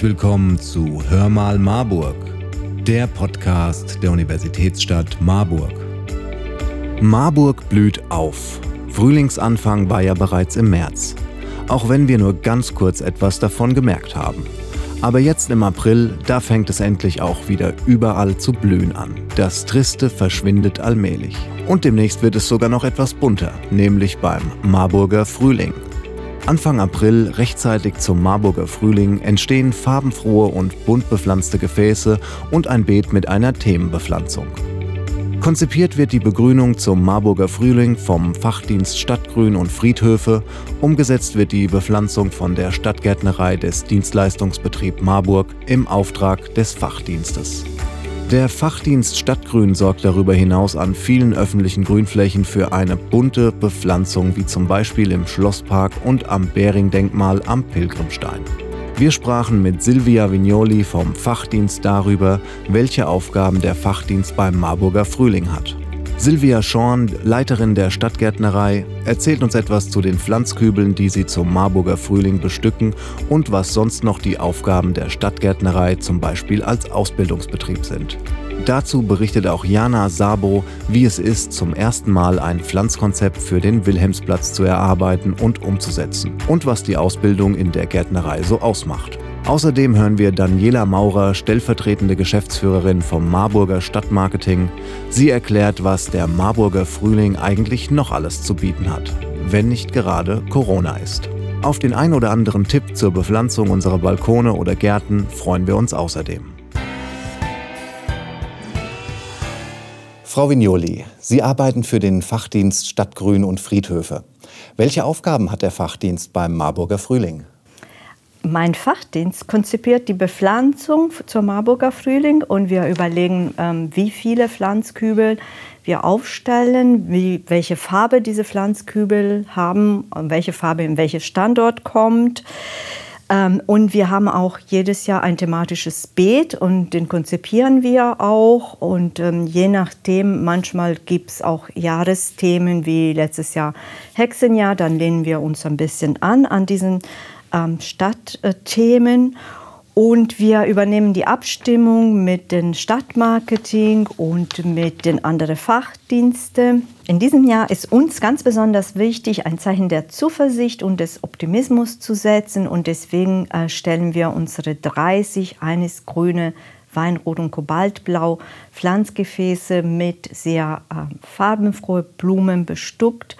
Herzlich willkommen zu Hör mal Marburg, der Podcast der Universitätsstadt Marburg. Marburg blüht auf. Frühlingsanfang war ja bereits im März, auch wenn wir nur ganz kurz etwas davon gemerkt haben. Aber jetzt im April, da fängt es endlich auch wieder überall zu blühen an. Das Triste verschwindet allmählich. Und demnächst wird es sogar noch etwas bunter, nämlich beim Marburger Frühling. Anfang April, rechtzeitig zum Marburger Frühling, entstehen farbenfrohe und bunt bepflanzte Gefäße und ein Beet mit einer Themenbepflanzung. Konzipiert wird die Begrünung zum Marburger Frühling vom Fachdienst Stadtgrün und Friedhöfe, umgesetzt wird die Bepflanzung von der Stadtgärtnerei des Dienstleistungsbetrieb Marburg im Auftrag des Fachdienstes. Der Fachdienst Stadtgrün sorgt darüber hinaus an vielen öffentlichen Grünflächen für eine bunte Bepflanzung, wie zum Beispiel im Schlosspark und am Bering-Denkmal am Pilgrimstein. Wir sprachen mit Silvia Vignoli vom Fachdienst darüber, welche Aufgaben der Fachdienst beim Marburger Frühling hat. Silvia Schorn, Leiterin der Stadtgärtnerei, erzählt uns etwas zu den Pflanzkübeln, die sie zum Marburger Frühling bestücken und was sonst noch die Aufgaben der Stadtgärtnerei zum Beispiel als Ausbildungsbetrieb sind. Dazu berichtet auch Jana Sabo, wie es ist, zum ersten Mal ein Pflanzkonzept für den Wilhelmsplatz zu erarbeiten und umzusetzen und was die Ausbildung in der Gärtnerei so ausmacht. Außerdem hören wir Daniela Maurer, stellvertretende Geschäftsführerin vom Marburger Stadtmarketing. Sie erklärt, was der Marburger Frühling eigentlich noch alles zu bieten hat, wenn nicht gerade Corona ist. Auf den ein oder anderen Tipp zur Bepflanzung unserer Balkone oder Gärten freuen wir uns außerdem. Frau Vignoli, Sie arbeiten für den Fachdienst Stadtgrün und Friedhöfe. Welche Aufgaben hat der Fachdienst beim Marburger Frühling? Mein Fachdienst konzipiert die Bepflanzung zur Marburger Frühling und wir überlegen, ähm, wie viele Pflanzkübel wir aufstellen, wie, welche Farbe diese Pflanzkübel haben und welche Farbe in welchen Standort kommt. Ähm, und wir haben auch jedes Jahr ein thematisches Beet und den konzipieren wir auch. Und ähm, je nachdem, manchmal gibt es auch Jahresthemen wie letztes Jahr Hexenjahr, dann lehnen wir uns ein bisschen an an diesen ähm, Stadtthemen. Und wir übernehmen die Abstimmung mit dem Stadtmarketing und mit den anderen Fachdiensten. In diesem Jahr ist uns ganz besonders wichtig, ein Zeichen der Zuversicht und des Optimismus zu setzen. Und deswegen äh, stellen wir unsere 30 eines grüne Weinrot und Kobaltblau Pflanzgefäße mit sehr äh, farbenfrohen Blumen bestückt.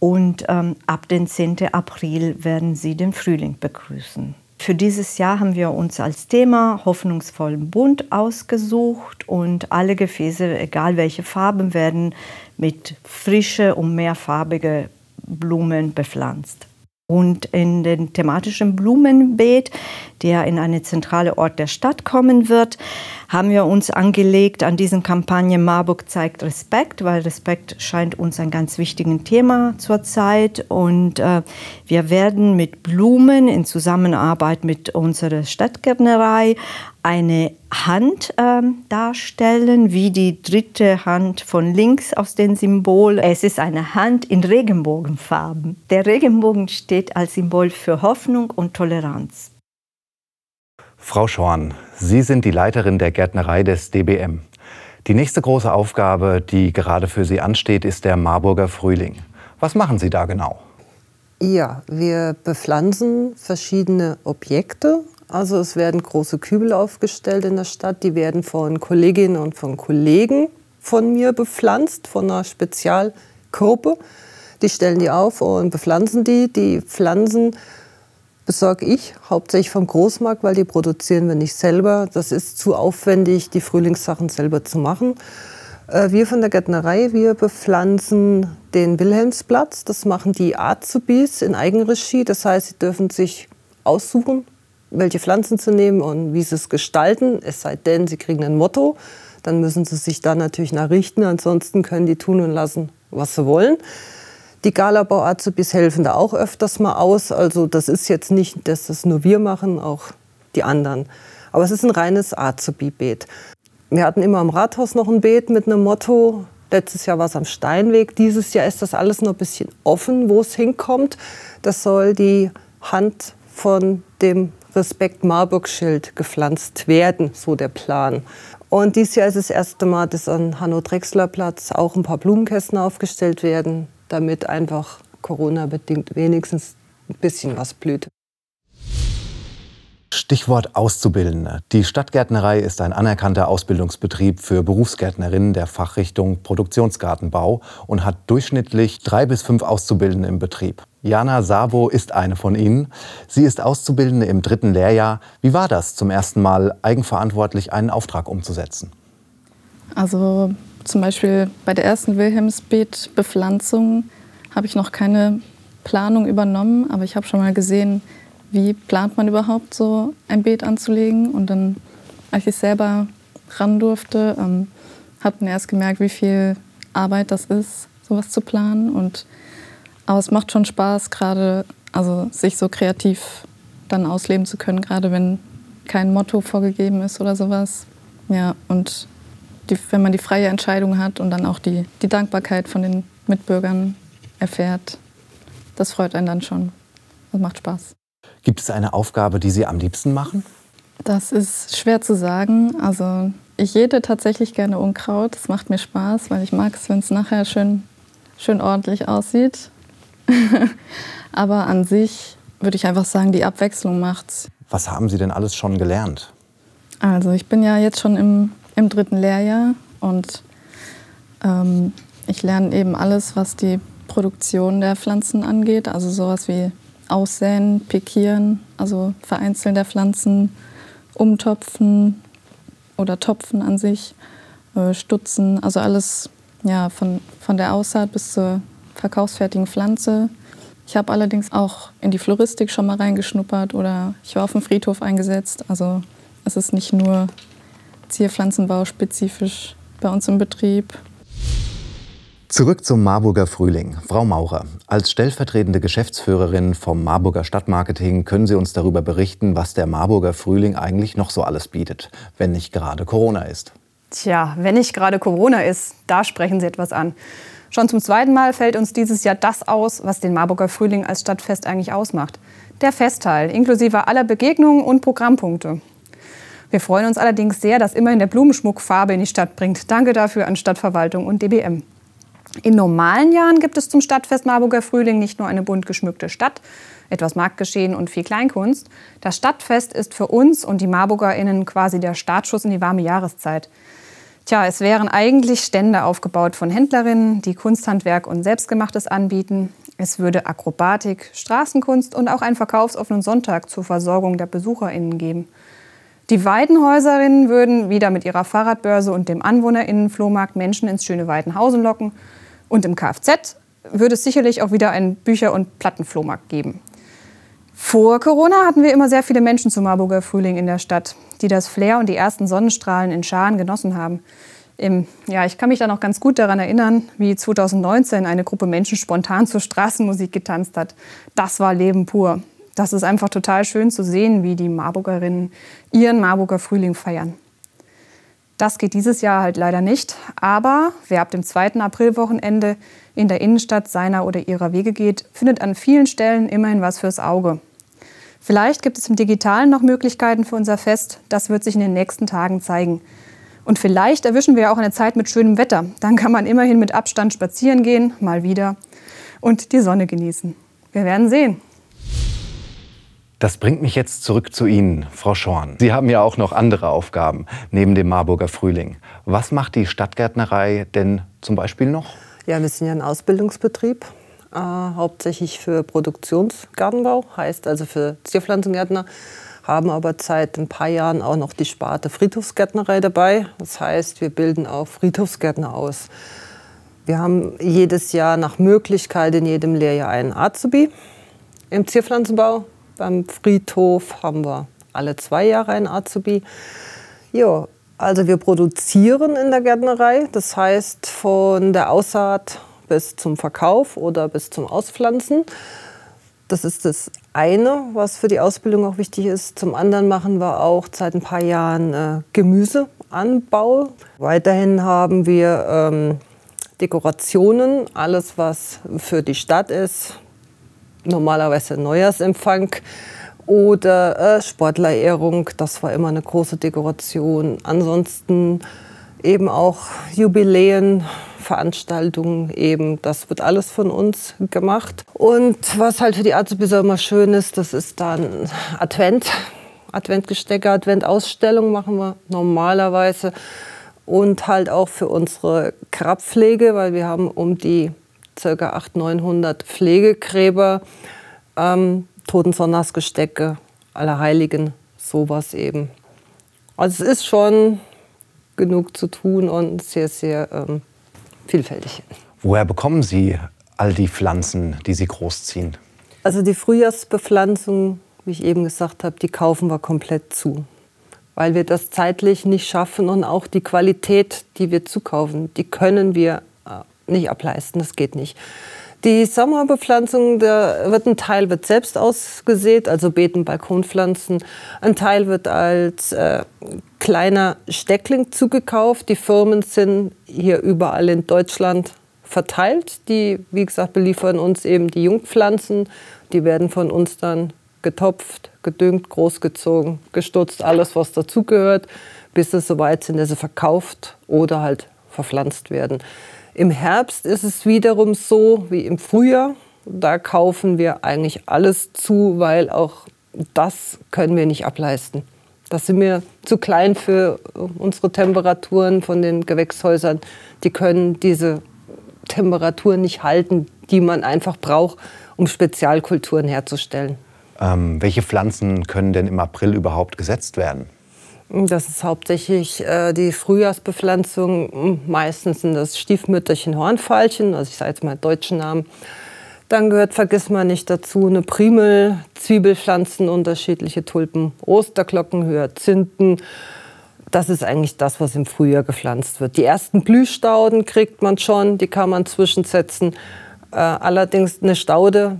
Und ähm, ab dem 10. April werden Sie den Frühling begrüßen. Für dieses Jahr haben wir uns als Thema hoffnungsvollen Bund ausgesucht und alle Gefäße, egal welche Farben, werden mit frische und mehrfarbige Blumen bepflanzt. Und in den thematischen Blumenbeet, der in eine zentrale Ort der Stadt kommen wird, haben wir uns angelegt an diesen Kampagne Marburg zeigt Respekt, weil Respekt scheint uns ein ganz wichtiges Thema zurzeit. Und äh, wir werden mit Blumen in Zusammenarbeit mit unserer Stadtgärtnerei eine Hand äh, darstellen, wie die dritte Hand von links aus dem Symbol. Es ist eine Hand in Regenbogenfarben. Der Regenbogen steht als Symbol für Hoffnung und Toleranz. Frau Schorn, Sie sind die Leiterin der Gärtnerei des DBM. Die nächste große Aufgabe, die gerade für Sie ansteht, ist der Marburger Frühling. Was machen Sie da genau? Ja, wir bepflanzen verschiedene Objekte. Also es werden große Kübel aufgestellt in der Stadt. Die werden von Kolleginnen und von Kollegen von mir bepflanzt, von einer Spezialgruppe. Die stellen die auf und bepflanzen die. Die Pflanzen besorge ich hauptsächlich vom Großmarkt, weil die produzieren wir nicht selber. Das ist zu aufwendig, die Frühlingssachen selber zu machen. Äh, wir von der Gärtnerei, wir bepflanzen den Wilhelmsplatz. Das machen die Azubis in Eigenregie. Das heißt, sie dürfen sich aussuchen, welche Pflanzen zu nehmen und wie sie es gestalten. Es sei denn, sie kriegen ein Motto. Dann müssen sie sich da natürlich nachrichten. Ansonsten können die tun und lassen, was sie wollen. Die Galabau-Azubis helfen da auch öfters mal aus. Also das ist jetzt nicht, dass das nur wir machen, auch die anderen. Aber es ist ein reines Azubi-Beet. Wir hatten immer am Rathaus noch ein Beet mit einem Motto. Letztes Jahr war es am Steinweg. Dieses Jahr ist das alles noch ein bisschen offen, wo es hinkommt. Das soll die Hand von dem Respekt-Marburg-Schild gepflanzt werden, so der Plan. Und dieses Jahr ist das erste Mal, dass an Hanno-Drechsler-Platz auch ein paar Blumenkästen aufgestellt werden, damit einfach Corona-bedingt wenigstens ein bisschen was blüht. Stichwort Auszubildende. Die Stadtgärtnerei ist ein anerkannter Ausbildungsbetrieb für Berufsgärtnerinnen der Fachrichtung Produktionsgartenbau und hat durchschnittlich drei bis fünf Auszubildende im Betrieb. Jana Sabo ist eine von ihnen. Sie ist Auszubildende im dritten Lehrjahr. Wie war das, zum ersten Mal eigenverantwortlich einen Auftrag umzusetzen? Also zum Beispiel bei der ersten Wilhelmsbeetbepflanzung habe ich noch keine Planung übernommen, aber ich habe schon mal gesehen, wie plant man überhaupt so ein Beet anzulegen. Und dann, als ich selber ran durfte, ähm, hat man erst gemerkt, wie viel Arbeit das ist, sowas zu planen. Und, aber es macht schon Spaß, gerade also sich so kreativ dann ausleben zu können, gerade wenn kein Motto vorgegeben ist oder sowas. Ja, und die, wenn man die freie Entscheidung hat und dann auch die, die Dankbarkeit von den Mitbürgern erfährt, das freut einen dann schon. Das macht Spaß. Gibt es eine Aufgabe, die Sie am liebsten machen? Das ist schwer zu sagen. Also ich jäte tatsächlich gerne Unkraut. Das macht mir Spaß, weil ich mag es, wenn es nachher schön, schön ordentlich aussieht. Aber an sich würde ich einfach sagen, die Abwechslung macht's. Was haben Sie denn alles schon gelernt? Also ich bin ja jetzt schon im, im dritten Lehrjahr und ähm, ich lerne eben alles, was die Produktion der Pflanzen angeht. Also sowas wie Aussäen, Pikieren, also Vereinzeln der Pflanzen, Umtopfen oder Topfen an sich, äh, Stutzen, also alles ja, von, von der Aussaat bis zur verkaufsfertigen Pflanze. Ich habe allerdings auch in die Floristik schon mal reingeschnuppert oder ich war auf dem Friedhof eingesetzt. Also es ist nicht nur Zierpflanzenbau spezifisch bei uns im Betrieb. Zurück zum Marburger Frühling. Frau Maurer, als stellvertretende Geschäftsführerin vom Marburger Stadtmarketing können Sie uns darüber berichten, was der Marburger Frühling eigentlich noch so alles bietet, wenn nicht gerade Corona ist. Tja, wenn nicht gerade Corona ist, da sprechen Sie etwas an. Schon zum zweiten Mal fällt uns dieses Jahr das aus, was den Marburger Frühling als Stadtfest eigentlich ausmacht. Der Festteil, inklusive aller Begegnungen und Programmpunkte. Wir freuen uns allerdings sehr, dass immerhin der Blumenschmuck Farbe in die Stadt bringt. Danke dafür an Stadtverwaltung und DBM. In normalen Jahren gibt es zum Stadtfest Marburger Frühling nicht nur eine bunt geschmückte Stadt, etwas Marktgeschehen und viel Kleinkunst. Das Stadtfest ist für uns und die MarburgerInnen quasi der Startschuss in die warme Jahreszeit. Tja, es wären eigentlich Stände aufgebaut von Händlerinnen, die Kunsthandwerk und Selbstgemachtes anbieten. Es würde Akrobatik, Straßenkunst und auch einen verkaufsoffenen Sonntag zur Versorgung der BesucherInnen geben. Die Weidenhäuserinnen würden wieder mit ihrer Fahrradbörse und dem AnwohnerInnen-Flohmarkt Menschen ins schöne Weidenhausen locken und im Kfz würde es sicherlich auch wieder einen Bücher- und Plattenflohmarkt geben. Vor Corona hatten wir immer sehr viele Menschen zum Marburger Frühling in der Stadt, die das Flair und die ersten Sonnenstrahlen in Scharen genossen haben. Im, ja, ich kann mich da noch ganz gut daran erinnern, wie 2019 eine Gruppe Menschen spontan zur Straßenmusik getanzt hat. Das war Leben pur. Das ist einfach total schön zu sehen, wie die Marburgerinnen ihren Marburger Frühling feiern. Das geht dieses Jahr halt leider nicht. Aber wer ab dem 2. Aprilwochenende in der Innenstadt seiner oder ihrer Wege geht, findet an vielen Stellen immerhin was fürs Auge. Vielleicht gibt es im Digitalen noch Möglichkeiten für unser Fest. Das wird sich in den nächsten Tagen zeigen. Und vielleicht erwischen wir auch eine Zeit mit schönem Wetter. Dann kann man immerhin mit Abstand spazieren gehen, mal wieder, und die Sonne genießen. Wir werden sehen. Das bringt mich jetzt zurück zu Ihnen, Frau Schorn. Sie haben ja auch noch andere Aufgaben neben dem Marburger Frühling. Was macht die Stadtgärtnerei denn zum Beispiel noch? Ja, wir sind ja ein Ausbildungsbetrieb, äh, hauptsächlich für Produktionsgartenbau, heißt also für Zierpflanzengärtner, haben aber seit ein paar Jahren auch noch die Sparte Friedhofsgärtnerei dabei. Das heißt, wir bilden auch Friedhofsgärtner aus. Wir haben jedes Jahr nach Möglichkeit in jedem Lehrjahr einen Azubi im Zierpflanzenbau. Beim Friedhof haben wir alle zwei Jahre einen Azubi. Ja, also wir produzieren in der Gärtnerei, das heißt von der Aussaat bis zum Verkauf oder bis zum Auspflanzen. Das ist das eine, was für die Ausbildung auch wichtig ist. Zum anderen machen wir auch seit ein paar Jahren äh, Gemüseanbau. Weiterhin haben wir ähm, Dekorationen, alles was für die Stadt ist, normalerweise Neujahrsempfang Oder äh, Sportlerehrung, das war immer eine große Dekoration. Ansonsten eben auch Jubiläen, Veranstaltungen eben. Das wird alles von uns gemacht. Und was halt für die Azubis immer schön ist, das ist dann Advent. Adventgestecke, Adventausstellung machen wir normalerweise. Und halt auch für unsere Grabpflege, weil wir haben um die ca. 800, 900 Pflegegräber, ähm, Totensonntagsgestecke, Allerheiligen, sowas eben. Also es ist schon genug zu tun und sehr, sehr ähm, vielfältig. Woher bekommen Sie all die Pflanzen, die Sie großziehen? Also die Frühjahrsbepflanzung, wie ich eben gesagt habe, die kaufen wir komplett zu. Weil wir das zeitlich nicht schaffen und auch die Qualität, die wir zukaufen, die können wir äh, nicht ableisten. Das geht nicht. Die Sommerbepflanzung, da wird ein Teil wird selbst ausgesät, also Beeten, Balkonpflanzen. Ein Teil wird als äh, kleiner Steckling zugekauft. Die Firmen sind hier überall in Deutschland verteilt. Die, wie gesagt, beliefern uns eben die Jungpflanzen. Die werden von uns dann getopft, gedüngt, großgezogen, gestutzt, alles, was dazugehört, bis sie soweit sind, dass sie verkauft oder halt verpflanzt werden. Im Herbst ist es wiederum so wie im Frühjahr. Da kaufen wir eigentlich alles zu, weil auch das können wir nicht ableisten. Das sind wir zu klein für unsere Temperaturen von den Gewächshäusern. Die können diese Temperaturen nicht halten, die man einfach braucht, um Spezialkulturen herzustellen. Ähm, welche Pflanzen können denn im April überhaupt gesetzt werden? Das ist hauptsächlich äh, die Frühjahrsbepflanzung. Meistens sind das Stiefmütterchen Hornfeilchen, also ich sage jetzt mal deutschen Namen. Dann gehört, vergiss mal nicht dazu, eine Primel, Zwiebelpflanzen, unterschiedliche Tulpen, Osterglocken, Hyazinthen. Das ist eigentlich das, was im Frühjahr gepflanzt wird. Die ersten Blühstauden kriegt man schon, die kann man zwischensetzen. Äh, allerdings eine Staude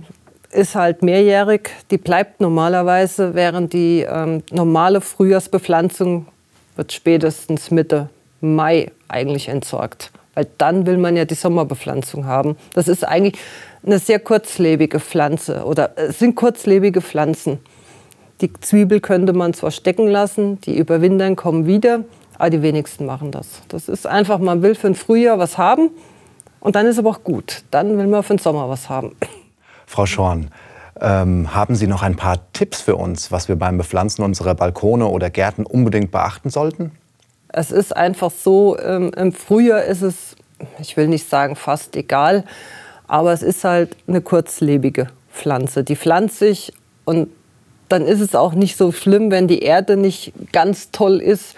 ist halt mehrjährig, die bleibt normalerweise, während die ähm, normale Frühjahrsbepflanzung wird spätestens Mitte Mai eigentlich entsorgt. Weil dann will man ja die Sommerbepflanzung haben. Das ist eigentlich eine sehr kurzlebige Pflanze oder es sind kurzlebige Pflanzen. Die Zwiebel könnte man zwar stecken lassen, die überwintern, kommen wieder, aber die wenigsten machen das. Das ist einfach, man will für den Frühjahr was haben und dann ist aber auch gut. Dann will man für den Sommer was haben. Frau Schorn, ähm, haben Sie noch ein paar Tipps für uns, was wir beim Bepflanzen unserer Balkone oder Gärten unbedingt beachten sollten? Es ist einfach so, ähm, im Frühjahr ist es, ich will nicht sagen fast egal, aber es ist halt eine kurzlebige Pflanze. Die pflanzt sich und dann ist es auch nicht so schlimm, wenn die Erde nicht ganz toll ist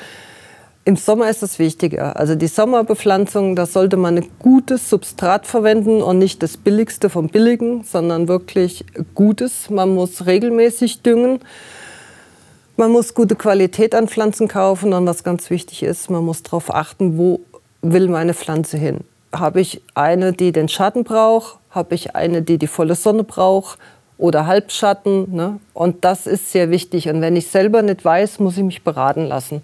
im Sommer ist das wichtiger. Also die Sommerbepflanzung, da sollte man ein gutes Substrat verwenden und nicht das billigste vom billigen, sondern wirklich gutes. Man muss regelmäßig düngen. Man muss gute Qualität an Pflanzen kaufen und was ganz wichtig ist, man muss darauf achten, wo will meine Pflanze hin. Habe ich eine, die den Schatten braucht? Habe ich eine, die die volle Sonne braucht? Oder Halbschatten? Ne? Und das ist sehr wichtig. Und wenn ich selber nicht weiß, muss ich mich beraten lassen.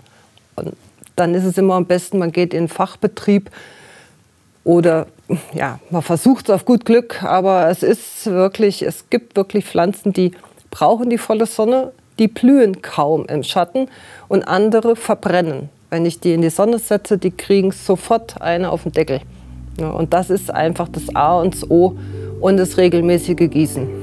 Und dann ist es immer am besten, man geht in einen Fachbetrieb oder ja, man versucht es auf gut Glück, aber es ist wirklich, es gibt wirklich Pflanzen, die brauchen die volle Sonne, die blühen kaum im Schatten und andere verbrennen. Wenn ich die in die Sonne setze, die kriegen sofort eine auf den Deckel. Ja, und das ist einfach das A und das O und das regelmäßige Gießen.